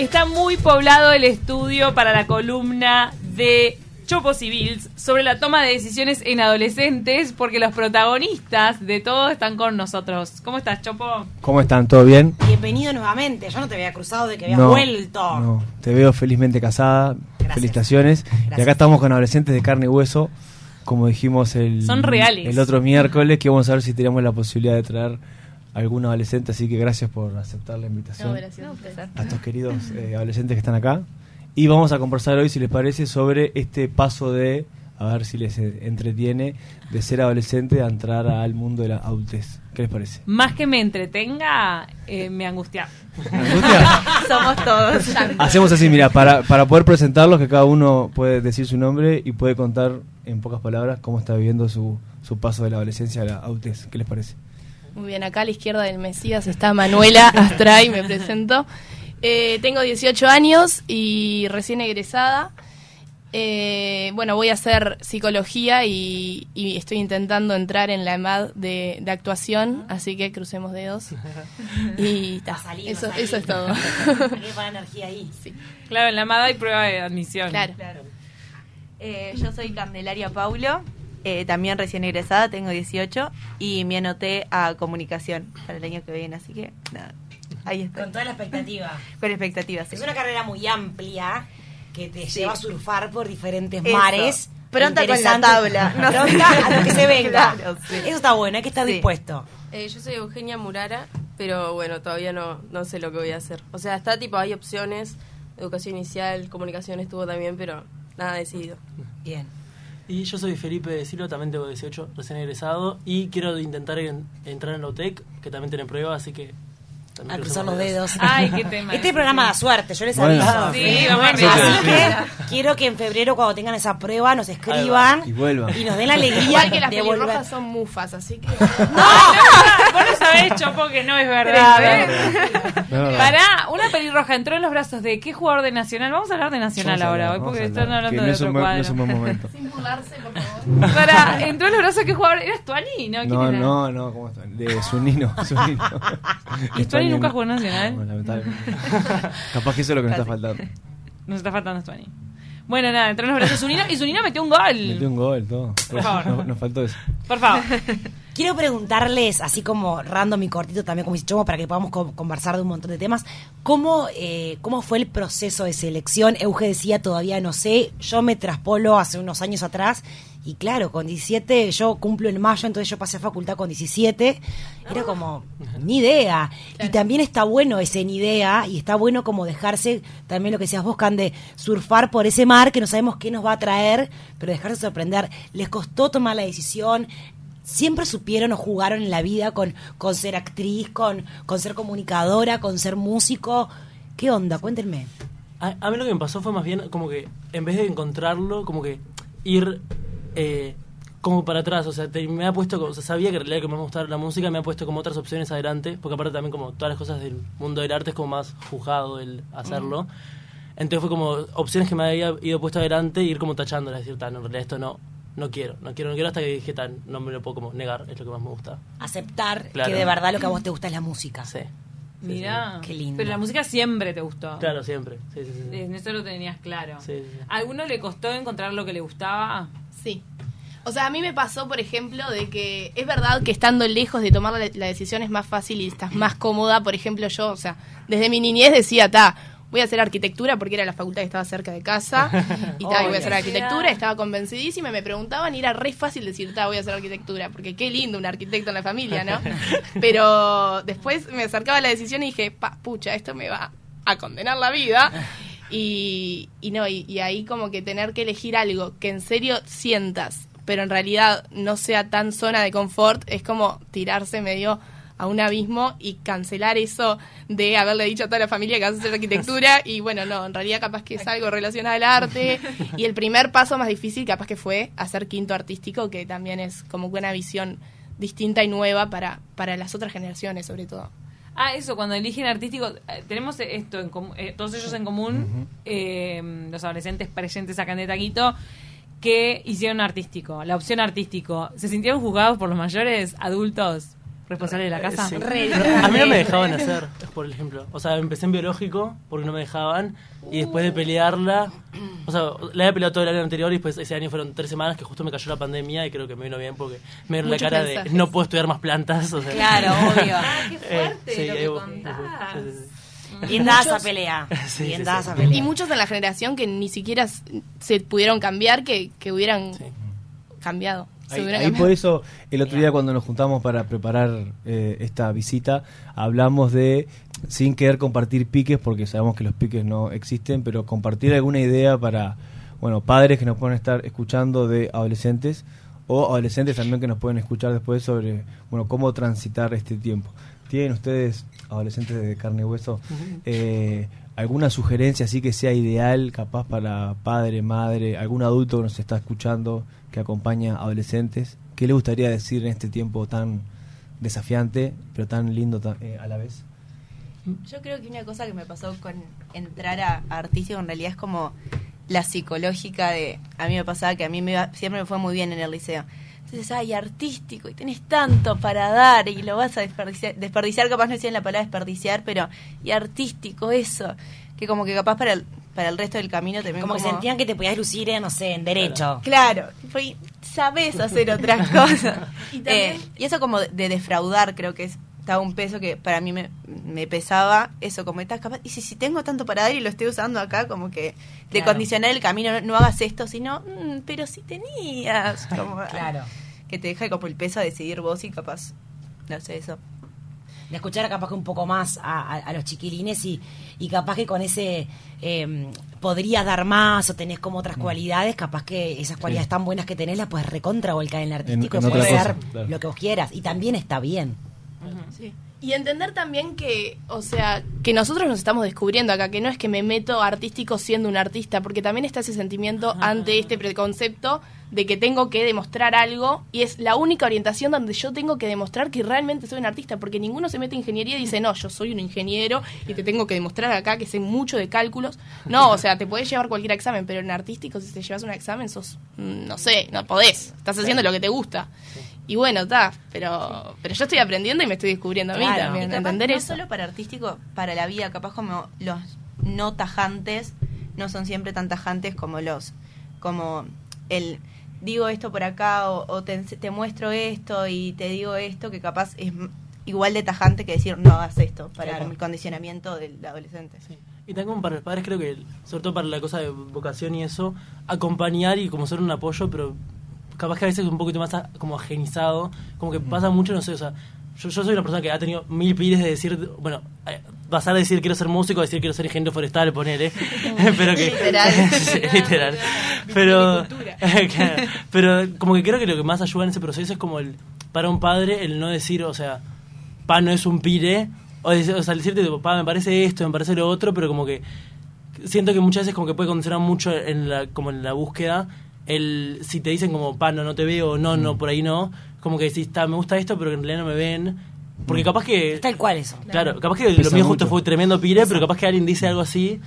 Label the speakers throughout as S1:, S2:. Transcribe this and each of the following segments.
S1: Está muy poblado el estudio para la columna de Chopo Civils sobre la toma de decisiones en adolescentes, porque los protagonistas de todo están con nosotros. ¿Cómo estás, Chopo?
S2: ¿Cómo están? ¿Todo bien?
S3: Bienvenido nuevamente. Yo no te había cruzado de que habías
S2: No,
S3: vuelto.
S2: No, te veo felizmente casada.
S3: Gracias.
S2: Felicitaciones. Y acá estamos con adolescentes de carne y hueso, como dijimos el,
S1: Son reales.
S2: el otro miércoles, que vamos a ver si tenemos la posibilidad de traer algún adolescente. Así que gracias por aceptar la invitación a estos queridos eh, adolescentes que están acá. Y vamos a conversar hoy, si les parece, sobre este paso de, a ver si les entretiene, de ser adolescente a entrar al mundo de la adultez. ¿Qué les parece?
S1: Más que me entretenga, eh, me angustia.
S2: ¿Me angustia?
S1: Somos todos.
S2: Hacemos así, mira, para, para poder presentarlos, que cada uno puede decir su nombre y puede contar en pocas palabras cómo está viviendo su, su paso de la adolescencia a la adultez. ¿Qué les parece?
S4: Muy bien, acá a la izquierda del Mesías está Manuela Astray, me presento. Eh, tengo 18 años y recién egresada. Eh, bueno, voy a hacer psicología y, y estoy intentando entrar en la EMAD de, de actuación, así que crucemos dedos. Y ta,
S3: a
S4: eso,
S3: salir.
S4: eso es todo.
S3: Poner energía ahí.
S4: Sí.
S1: Claro, en la MADA hay prueba de admisión.
S4: Claro.
S5: Eh, yo soy Candelaria Paulo, eh, también recién egresada, tengo 18 y me anoté a comunicación para el año que viene, así que nada, ahí estoy.
S3: Con toda la expectativa.
S5: Con expectativas. sí.
S3: Es una carrera muy amplia que te
S5: Sí.
S3: lleva a surfar por diferentes
S5: Eso.
S3: mares.
S5: Pronta con la tabla. No.
S3: Pronta a lo que se venga.
S5: Claro, sí.
S3: Eso está bueno, hay que estar
S5: Sí.
S3: dispuesto.
S6: Eh, yo soy Eugenia Murara, pero bueno, todavía no, no sé lo que voy a hacer. O sea, está tipo, hay opciones, educación inicial, comunicación estuvo también, pero nada decidido.
S3: Bien.
S7: Y yo soy Felipe Silva, también tengo 18, recién egresado, y quiero intentar en- entrar en la UTEC, que también tiene prueba, así que... también
S3: A cruzar los dedos.
S1: Ay, qué tema.
S3: Este programa da suerte, yo les
S2: Bueno.
S3: aviso.
S1: Sí, vamos a
S3: Así que quiero que en febrero, cuando tengan esa prueba, nos escriban
S2: Y vuelvan.
S3: y nos den la alegría
S4: Igual que las
S3: de volver.
S4: pelirrojas son mufas, así que...
S1: No sabés, Chopo, que no es verdad.
S2: No, no, no.
S1: Pará, una pelirroja entró en los brazos de qué jugador de Nacional. Vamos a hablar de Nacional ahora,
S2: hablar,
S1: hoy, porque están hablando de otro cuadro.
S2: no es un buen momento.
S4: Sin burlarse, por favor.
S1: Pará, entró en los brazos qué jugador. ¿Eras Tuani? No, ¿quién
S2: No,
S1: era?
S2: no, no, ¿cómo está? De Zunino. Zunino.
S1: ¿Y Tuani nunca jugó en Nacional?
S2: No, lamentablemente. Capaz que eso es lo que nos está faltando.
S1: Nos está faltando Tuani. Bueno, nada, entró en los brazos de Zunino y Zunino metió un gol.
S2: Metió un gol, todo.
S1: Por favor.
S2: Nos, nos faltó eso.
S1: Por favor.
S3: Quiero preguntarles, así como random y cortito también como Chomo, para que podamos co- conversar de un montón de temas, ¿cómo, eh, ¿cómo fue el proceso de selección? Euge decía, todavía no sé, yo me traspolo hace unos años atrás y claro, con 17, yo cumplo en mayo, entonces yo pasé a facultad con 17, era como, ni idea. Y también está bueno ese ni idea y está bueno como dejarse, también lo que decías vos, Can, de surfar por ese mar que no sabemos qué nos va a traer, pero dejarse sorprender. ¿Les costó tomar la decisión? Siempre supieron o jugaron en la vida con, con ser actriz, con, con ser comunicadora, con ser músico. ¿Qué onda? Cuéntenme.
S7: A, a mí lo que me pasó fue más bien como que, en vez de encontrarlo, como que ir eh, como para atrás, o sea, te- me ha puesto, o sea, sabía que en realidad que me gustaba la música, me ha puesto como otras opciones adelante, porque aparte también como todas las cosas del mundo del arte es como más juzgado el hacerlo. Entonces fue como opciones que me había ido puesto adelante ir como tachándolas, decir, tan, en realidad esto no, no quiero, no quiero, no quiero hasta que dije, tan, no me lo puedo como negar, es lo que más me gusta.
S3: Aceptar
S7: Claro.
S3: que de verdad lo que a vos te gusta es la música.
S7: Sí.
S1: Mira.
S3: Qué lindo.
S1: Pero la música siempre te gustó.
S7: Claro, siempre. Sí, sí, sí. sí.
S1: En eso lo tenías claro.
S7: Sí, sí, sí.
S1: ¿A alguno le costó encontrar lo que le gustaba?
S4: Sí. O sea, a mí me pasó, por ejemplo, de que es verdad que estando lejos de tomar la, la decisión es más fácil y estás más cómoda. Por ejemplo, yo, o sea, desde mi niñez decía, ta, voy a hacer arquitectura porque era la facultad que estaba cerca de casa. Y ta, y voy a hacer arquitectura, estaba convencidísima. Me preguntaban y era re fácil decir, ta, voy a hacer arquitectura. Porque qué lindo un arquitecto en la familia, ¿no? Pero después me acercaba a la decisión y dije, pa, pucha, esto me va a condenar la vida. Y, y no, y, y ahí como que tener que elegir algo que en serio sientas, pero en realidad no sea tan zona de confort, es como tirarse medio a un abismo y cancelar eso de haberle dicho a toda la familia que vas a hacer arquitectura y bueno, no, en realidad capaz que es algo relacionado al arte y el primer paso más difícil capaz que fue hacer quinto artístico, que también es como una visión distinta y nueva para, para las otras generaciones sobre todo.
S1: Ah, eso, cuando eligen artístico, eh, tenemos esto en común, eh, todos ellos en común, eh, los adolescentes presentes acá en de Taquito, que hicieron artístico, la opción artístico. ¿Se sintieron juzgados por los mayores adultos? Responsable de la casa.
S7: Sí. a mí no me dejaban hacer, por ejemplo. O sea, empecé en biológico porque no me dejaban. Y después de pelearla, o sea, la había peleado todo el año anterior y después ese año fueron tres semanas que justo me cayó la pandemia y creo que me vino bien porque me dieron la cara de no puedo estudiar más plantas. O sea,
S3: claro, obvio.
S1: ah, qué fuerte
S7: sí,
S1: lo que
S7: eh,
S1: contás.
S7: sí, sí, sí.
S3: Bien dada esa pelea.
S7: Sí,
S3: Bien
S7: sí,
S3: dada
S7: sí.
S3: esa pelea.
S4: Y muchos en la generación que ni siquiera se pudieron cambiar, que, que hubieran
S7: Sí.
S4: cambiado.
S2: Ahí, por eso el otro día cuando nos juntamos para preparar eh, esta visita hablamos de sin querer compartir piques porque sabemos que los piques no existen pero compartir alguna idea para bueno padres que nos pueden estar escuchando de adolescentes o adolescentes también que nos pueden escuchar después sobre bueno cómo transitar este tiempo. Tienen ustedes adolescentes de carne y hueso eh, alguna sugerencia así que sea ideal capaz para padre madre algún adulto que nos está escuchando que acompaña adolescentes qué le gustaría decir en este tiempo tan desafiante pero tan lindo eh, a la vez
S5: Yo creo que una cosa que me pasó con entrar a, a artístico en realidad es como la psicológica de... A mí me pasaba que a mí me iba- siempre me fue muy bien en el liceo. Entonces, ay, artístico, y tenés tanto para dar y lo vas a desperdiciar. Desperdiciar, capaz no decían la palabra desperdiciar, pero... Y artístico, eso. Que como que capaz para el, para el resto del camino también
S3: Como que sentían que te podías lucir en, no sé, en derecho.
S5: Claro, fue, sabes hacer otras cosas.
S4: Y también-
S5: y eso como de defraudar, creo que es, estaba un peso que para mí me, me pesaba. Eso, como estás capaz. Y si, si tengo tanto para dar y lo estoy usando acá, como que de
S3: Claro.
S5: condicionar el camino, no, no hagas esto, sino, "Mm, pero si tenías. Como,
S3: Claro.
S5: Que te deja como el peso a decidir vos y capaz. No sé, eso.
S3: de escuchar capaz que un poco más a, a- a los chiquilines y, y capaz que con ese eh, podrías dar más o tenés como otras cualidades, capaz que esas cualidades tan buenas que tenés las puedes recontra volcar en el artístico
S2: en
S3: y puede
S2: otra
S3: ser
S2: cosa, claro.
S3: lo que vos quieras y también está bien.
S4: Sí. Y entender también que, o sea, que nosotros nos estamos descubriendo acá, que no es que me meto artístico siendo un artista, porque también está ese sentimiento ante este preconcepto de que tengo que demostrar algo y es la única orientación donde yo tengo que demostrar que realmente soy un artista, porque ninguno se mete en ingeniería y dice, no, yo soy un ingeniero y te tengo que demostrar acá que sé mucho de cálculos. No, o sea, te podés llevar cualquier examen, pero en artístico si te llevas un examen sos, mm, no sé, no podés, estás haciendo lo que te gusta. Y bueno, está, pero, pero yo estoy aprendiendo y me estoy descubriendo a mí
S3: Claro.
S4: también,
S5: Y capaz
S4: entender
S5: no
S4: eso.
S5: solo para artístico, para la vida, capaz como los no tajantes no son siempre tan tajantes como los, como el digo esto por acá o, o te, te muestro esto y te digo esto que capaz es igual de tajante que decir no hagas esto para
S3: Claro.
S5: el condicionamiento del adolescente.
S7: Sí. Y también como para los padres creo que, sobre todo para la cosa de vocación y eso, acompañar y como ser un apoyo, pero capaz que a veces es un poquito más a- como ajenizado, como que pasa mucho, no sé, o sea, yo, yo soy una persona que ha tenido mil pires de decir, bueno, eh, pasar de decir quiero ser músico a decir quiero ser ingeniero forestal, poner, ¿eh? pero que...
S5: Literal.
S7: Literal. Pero, claro, pero como que creo que lo que más ayuda en ese proceso es como el, para un padre, el no decir, o sea, pa no es un pire, o, decir- o sea, decirte, tipo, pa me parece esto, me parece lo otro, pero como que siento que muchas veces como que puede condicionar mucho en la, como en la búsqueda, el si te dicen como, pa, no, no te veo, no, no, por ahí no, como que decís, está, me gusta esto, pero que en realidad no me ven, porque capaz que...
S3: Es tal cual eso.
S7: Claro, capaz que lo mío justo
S2: mucho.
S7: fue tremendo pire, pero capaz que alguien dice algo así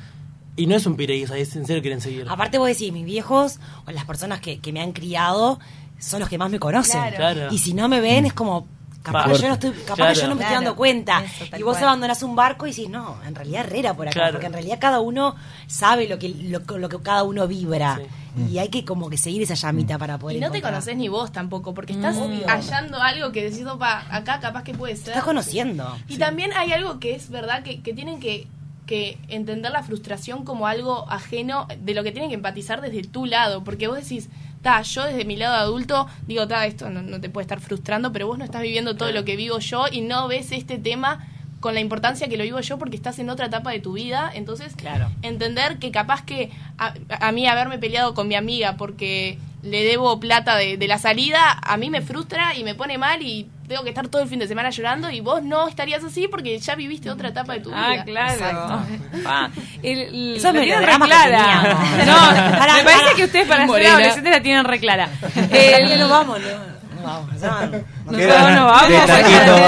S7: y no es un pire, y o sea, es en serio quieren seguir.
S3: Aparte vos decís, mis viejos o las personas que, que me han criado son los que más me conocen.
S5: Claro.
S7: Claro.
S3: Y si no me ven es como... Capaz, que yo, no estoy, capaz
S7: Claro.
S3: que yo no me estoy dando cuenta.
S5: Eso,
S3: y vos
S5: cual.
S3: abandonás un barco y decís, no, en realidad Herrera por acá.
S7: Claro.
S3: Porque en realidad cada uno sabe lo que, lo, lo que cada uno vibra.
S7: Sí.
S3: Y hay que como que seguir esa llamita para poder
S4: Y no te conoces ni vos tampoco, porque estás
S3: Obvio.
S4: hallando algo que decís, opa, acá capaz que puede
S3: Te
S4: ser.
S3: estás conociendo.
S4: Y también hay algo que es verdad que, que tienen que, que entender la frustración como algo ajeno de lo que tienen que empatizar desde tu lado, porque vos decís, ta, yo desde mi lado adulto digo, ta, esto no, no te puede estar frustrando, pero vos no estás viviendo todo lo que vivo yo y no ves este tema con la importancia que lo vivo yo porque estás en otra etapa de tu vida, entonces
S3: Claro.
S4: entender que capaz que a, a mí haberme peleado con mi amiga porque le debo plata de, de la salida, a mí me frustra y me pone mal y tengo que estar todo el fin de semana llorando y vos no estarías así porque ya viviste otra etapa de tu vida.
S1: Ah, claro. Pa. El- el-
S3: Esos
S1: la tienen
S3: que teníamos.
S1: No, me parece que ustedes para ser adolescentes la tienen reclara.
S3: El,
S1: El,
S3: no vamos, no, no vamos. no, no.
S1: nosotros no vamos.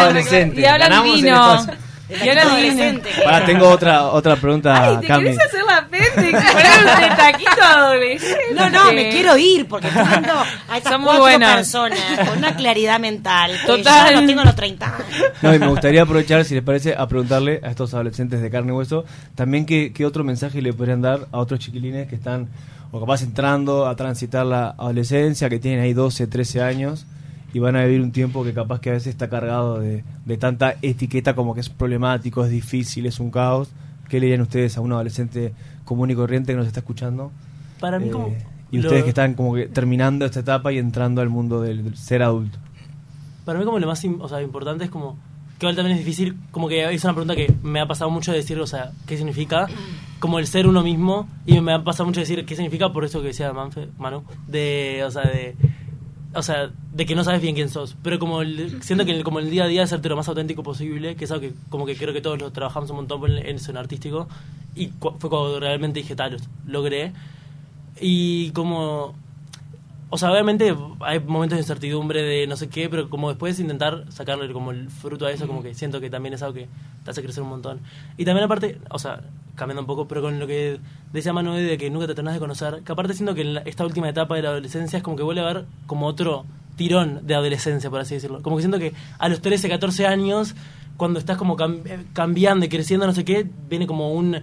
S2: Adolescente.
S1: Y hablan vino.
S2: espacio.
S3: De
S1: Y hablan
S3: taquito
S1: vino.
S3: adolescente.
S2: Pará, tengo otra otra pregunta,
S1: Ay, ¿te
S2: Cami.
S1: Taquito adolescente.
S3: No, no, me quiero ir porque estoy viendo a estas
S1: Son muy
S3: cuatro
S1: buenas.
S3: personas con una claridad mental. que
S1: Total.
S3: Yo no tengo los 30 años.
S2: No, y me gustaría aprovechar, si les parece, a preguntarle a estos adolescentes de carne y hueso, también qué, qué otro mensaje le podrían dar a otros chiquilines que están, o capaz entrando a transitar la adolescencia, que tienen ahí 12, 13 años, y van a vivir un tiempo que capaz que a veces está cargado de, de tanta etiqueta como que es problemático, es difícil, es un caos. ¿Qué le dirían ustedes a un adolescente común y corriente que nos está escuchando?
S7: Para mí,
S2: Eh,
S7: como.
S2: y
S7: lo-
S2: ustedes que están como que terminando esta etapa y entrando al mundo del, del ser adulto.
S7: Para mí como lo más im- o sea, importante es como que igual también es difícil, como que es una pregunta que me ha pasado mucho de decir, o sea, qué significa como el ser uno mismo y me ha pasado mucho decir qué significa por eso que decía Manfe, Manu, de o sea, de o sea, de que no sabes bien quién sos, pero como el- siento que el- como el día a día hacerte lo más auténtico posible, que es algo que como que creo que todos lo trabajamos un montón en, en el artístico y cu- fue cuando realmente dije, tal, lo logré. Y como o sea, obviamente hay momentos de incertidumbre de no sé qué, pero como después intentar sacarle como el fruto a eso, como que siento que también es algo que te hace crecer un montón. Y también aparte, o sea, cambiando un poco, pero con lo que decía Manuel de que nunca te terminas de conocer, que aparte siento que en esta última etapa de la adolescencia es como que vuelve a haber como otro tirón de adolescencia, por así decirlo. Como que siento que a los 13, 14 años, cuando estás como cam- cambiando y creciendo, no sé qué, viene como un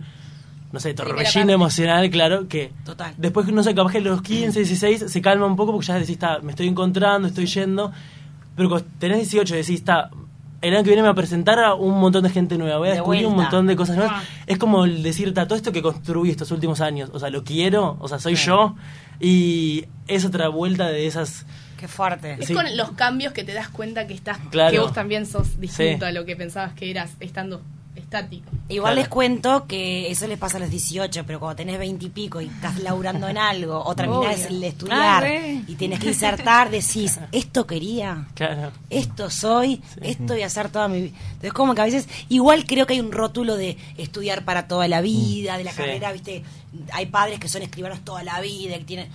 S7: no sé, torbellino emocional, claro, que
S3: Total.
S7: después, no sé, capaz que a los 15, 16 se calma un poco porque ya decís, está, me estoy encontrando, estoy yendo, pero cuando tenés 18 decís, está, el año que viene me va a presentar a un montón de gente nueva, voy a
S3: De
S7: descubrir un montón de cosas nuevas.
S1: Ah.
S7: Es como el decir, está, todo esto que construí estos últimos años, o sea, lo quiero, o sea, soy yo, y es otra vuelta de esas...
S3: Qué fuerte.
S4: Es
S7: Sí.
S4: con los cambios que te das cuenta que estás
S7: Claro.
S4: que vos también sos distinto
S7: Sí.
S4: a lo que pensabas que eras estando estático.
S3: Igual
S7: Claro.
S3: les cuento que eso les pasa a los 18, pero cuando tenés 20 y pico y estás laburando en algo o terminás
S4: Obvio.
S3: de estudiar
S1: Ah,
S3: y tenés que insertar, decís, esto quería,
S7: Claro.
S3: esto soy, esto voy a hacer toda mi vida. Entonces como que a veces, igual creo que hay un rótulo de estudiar para toda la vida, de la
S7: Sí.
S3: carrera, viste, hay padres que son escribanos toda la vida, que tienen...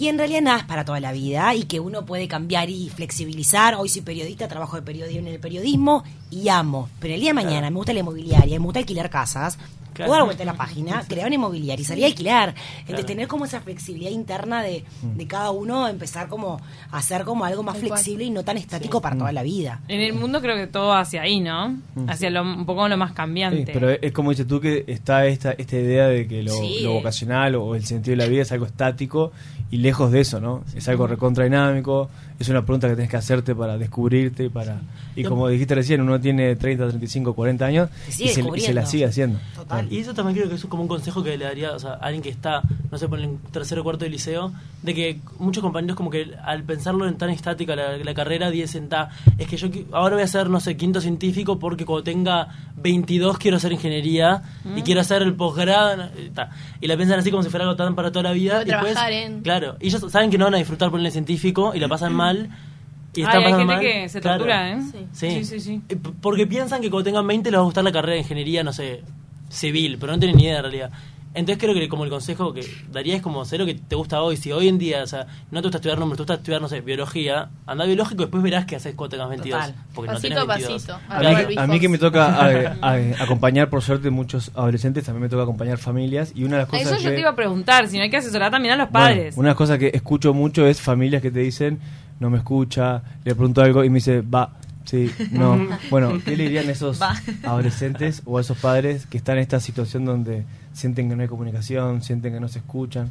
S3: Y en realidad nada es para toda la vida y que uno puede cambiar y flexibilizar. Hoy soy periodista, trabajo de periodismo en el periodismo y amo. Pero el día de mañana me gusta la inmobiliaria, me gusta alquilar casas.
S7: Claro.
S3: Puedo dar vuelta a la página, crear una inmobiliaria y salir a alquilar. Entonces
S7: Claro.
S3: tener como esa flexibilidad interna de, de cada uno, empezar como a hacer como algo más flexible y no tan estático para toda la vida.
S1: En el mundo creo que todo hacia ahí, ¿no? Hacia lo, un poco lo más cambiante.
S2: Sí, pero es, como dices tú que está esta, esta idea de que lo,
S3: Sí.
S2: lo vocacional o, el sentido de la vida es algo estático y lejos de eso, ¿no? Es algo recontradinámico, es una pregunta que tienes que hacerte para descubrirte y para... Y como dijiste recién, uno tiene 30, 35, 40 años
S3: Se
S2: y se, y se la sigue haciendo.
S3: Total.
S7: Y eso también creo que es como un consejo que le daría o sea, a alguien que está, no sé, por el tercero o cuarto de liceo, de que muchos compañeros como que al pensarlo en tan estática la, la carrera dicen, ta, es que yo ahora voy a ser, no sé, quinto científico porque cuando tenga 22 quiero hacer ingeniería y quiero hacer el posgrado, no, y la piensan así como si fuera algo tan para toda la vida.
S4: Voy
S7: y después,
S4: trabajar en-
S7: Claro, y ellos saben que no van a disfrutar por el científico y la pasan mal. Y
S1: Ay,
S7: están
S1: hay
S7: pasando
S1: gente
S7: mal.
S1: que se
S7: Claro.
S1: tortura, ¿eh?
S6: Sí.
S7: Sí.
S1: Sí, sí, sí.
S7: Eh, p- Porque piensan que cuando tengan 20 les va a gustar la carrera de ingeniería, no sé, civil, pero no tienen ni idea en realidad. Entonces creo que como el consejo que daría es como hacer lo que te gusta hoy. Si hoy en día, o sea, no te gusta estudiar números, te gusta estudiar, no sé, biología, anda biológico y después verás qué haces cuando tengas 22.
S3: Total.
S7: Porque
S4: Pasito
S7: no
S4: a
S7: tenés 22.
S4: pasito.
S2: A mí,
S4: Luis
S2: a mí que me toca a- a- acompañar, por suerte, muchos adolescentes, también me toca acompañar familias y una de las cosas
S1: Eso yo
S2: que-
S1: te iba a preguntar, si no hay que asesorar también a los
S2: Bueno,
S1: padres.
S2: una de las cosas que escucho mucho es familias que te dicen, no me escucha, le pregunto algo y me dice, va, sí, no. bueno, ¿qué le dirían a esos
S5: Va.
S2: adolescentes o a esos padres que están en esta situación donde sienten que no hay comunicación, sienten que no se escuchan?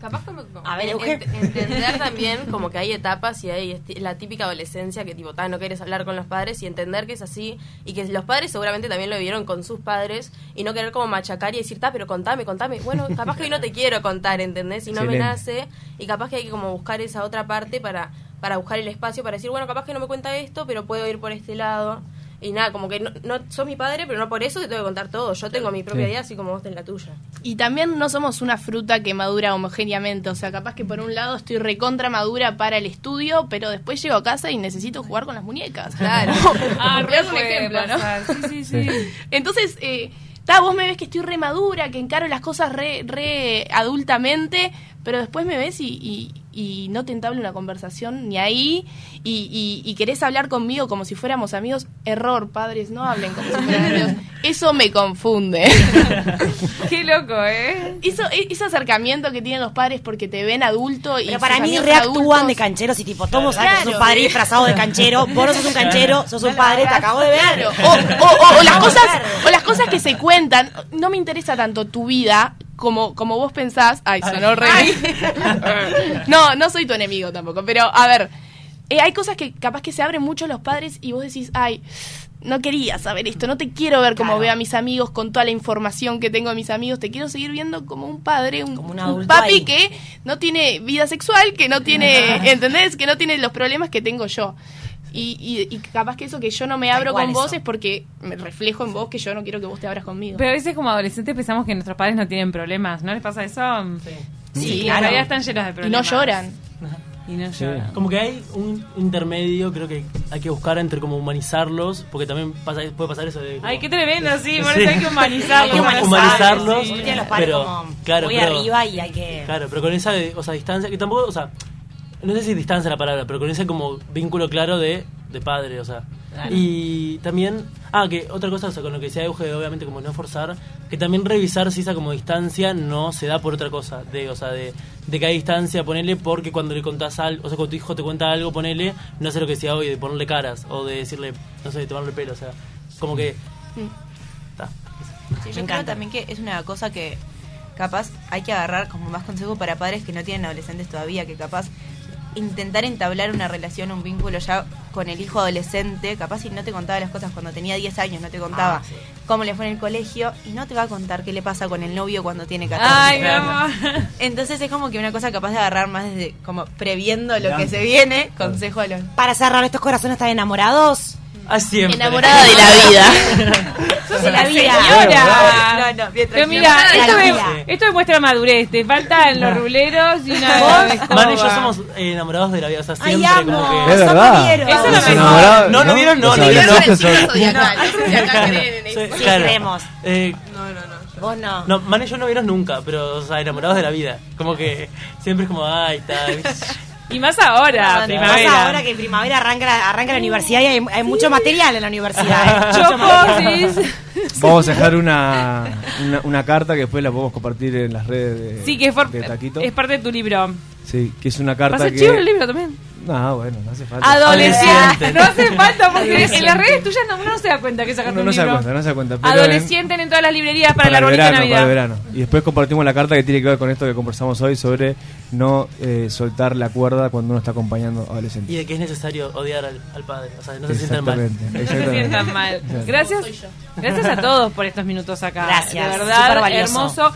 S6: Capaz como,
S3: A ver,
S6: ent- entender también como que hay etapas y hay la típica adolescencia que tipo, ta, no quieres hablar con los padres y entender que es así y que los padres seguramente también lo vivieron con sus padres y no querer como machacar y decir, ta, pero contame, contame. Bueno, capaz que hoy no te quiero contar, ¿entendés? Y no me
S2: Excelente.
S6: nace y capaz que hay que como buscar esa otra parte para, para buscar el espacio para decir, bueno, capaz que no me cuenta esto, pero puedo ir por este lado. Y nada, como que no, no sos mi padre, pero no por eso te tengo que contar todo. Yo tengo mi propia
S2: Sí.
S6: vida así como vos tenés la tuya.
S4: Y también no somos una fruta que madura homogéneamente. O sea, capaz que por un lado estoy recontra madura para el estudio, pero después llego a casa y necesito jugar con las muñecas.
S6: Claro.
S1: Ah, re
S4: un ejemplo, ¿no?
S1: Sí, sí, sí.
S4: Entonces, eh, ta, vos me ves que estoy re madura, que encaro las cosas re, re adultamente, pero después me ves y, y- y no te entable una conversación ni ahí y, y, querés hablar conmigo como si fuéramos amigos, error, padres, no hablen como si fueran amigos. Eso me confunde.
S1: Qué loco, ¿eh?
S4: Eso, ese acercamiento que tienen los padres porque te ven adulto y...
S3: Pero para mí reactúan de cancheros y tipo, todos sabes que sos un padre disfrazado de canchero, vos no sos un canchero, sos un padre, te acabo de ver.
S4: O, las cosas, o las cosas que se cuentan, no me interesa tanto tu vida como, como vos pensás. Ay, sonó re. no, no soy tu enemigo tampoco. Pero, a ver, eh, hay cosas que capaz que se abren mucho los padres y vos decís, ay, no quería saber esto, no te quiero ver como veo a mis amigos con toda la información que tengo de mis amigos, te quiero seguir viendo como un padre, un, un papi que no tiene vida sexual, que no tiene, ¿entendés? Que no tiene los problemas que tengo yo. Y, y, capaz que eso que yo no me abro con vos es porque me reflejo en vos que yo no quiero que vos te abras conmigo.
S1: Pero a veces como adolescentes pensamos que nuestros padres no tienen problemas, ¿no les pasa eso? Sí, sí claro. están llenos de problemas.
S4: Y no lloran.
S7: Y no lloran. Como que hay un intermedio, creo que hay que buscar entre como humanizarlos, porque también pasa, puede pasar eso de...
S1: Ay, qué tremendo, sí, por eso hay que humanizarlos.
S7: hay que humanizarlos, sí.
S3: pero, claro, muy arriba y hay que...
S7: Claro, pero con esa o sea, distancia, que tampoco, o sea, no sé si distancia la palabra, pero con ese como vínculo claro de, de padre, o sea. Y también, ah, que otra cosa, o sea, con lo que decía Euge, obviamente como no forzar, que también revisar si esa como distancia no se da por otra cosa, de, o sea, de, de que hay distancia, ponele porque cuando le contás algo, o sea, cuando tu hijo te cuenta algo, ponele, no sé lo que decía hoy, de ponerle caras, o de decirle, no sé, de tomarle pelo, o sea, como que...
S5: Sí, yo creo también que es una cosa que capaz hay que agarrar como más consejo para padres que no tienen adolescentes todavía, que capaz intentar entablar una relación, un vínculo ya con el hijo adolescente, capaz si no te contaba las cosas cuando tenía 10 años, no te contaba ah, cómo le fue en el colegio y no te va a contar qué le pasa con el novio cuando tiene 14 años. Entonces es como que una cosa capaz de agarrar más desde como previendo lo que se viene, consejo a los...
S3: Para cerrar, ¿estos corazones están enamorados?
S7: Ah, siempre.
S4: Enamorada de la vida.
S3: de la vida.
S1: Señora. No, no, bien Pero mira, esto me, esto muestra madurez. Te faltan los ruleros y una
S7: voz. Man y yo somos enamorados de la vida. O sea, siempre
S3: Ay,
S7: como
S3: que.
S2: Es verdad.
S1: Eso es lo
S7: mejor. No, no vieron, no. No vieron.
S3: Sí, creemos.
S7: Eh,
S3: no, no, no. Vos no.
S7: No, Man y yo no vieron nunca, pero, o sea, enamorados de la vida. Como que siempre es como, ay, está.
S1: Y más ahora, primavera.
S3: Más ahora que en primavera arranca, arranca la universidad y hay, mucho material en la universidad. ¿eh?
S2: Vamos a dejar una, una, carta que después la podemos compartir en las redes de,
S1: sí, que es, Taquito. es parte de tu libro.
S2: Sí, que es una carta
S1: ¿Vas
S2: que...
S1: el libro también?
S2: No, bueno, no hace falta.
S1: Adolescente. No hace falta porque en las redes tuyas no, uno no se da cuenta que sacaste
S2: no, no
S1: un libro.
S2: No se da cuenta, no se da cuenta.
S1: Pero Adolescente en, todas las librerías para, para el arbolito de Navidad.
S2: Para el verano. Y después compartimos la carta que tiene que ver con esto que conversamos hoy sobre no eh, soltar la cuerda cuando uno está acompañando a adolescentes.
S7: Y de que es necesario odiar al, al padre, o sea, no se sientan mal.
S1: No se sientan mal. Gracias, gracias a todos por estos minutos acá.
S3: Gracias.
S1: De verdad, hermoso.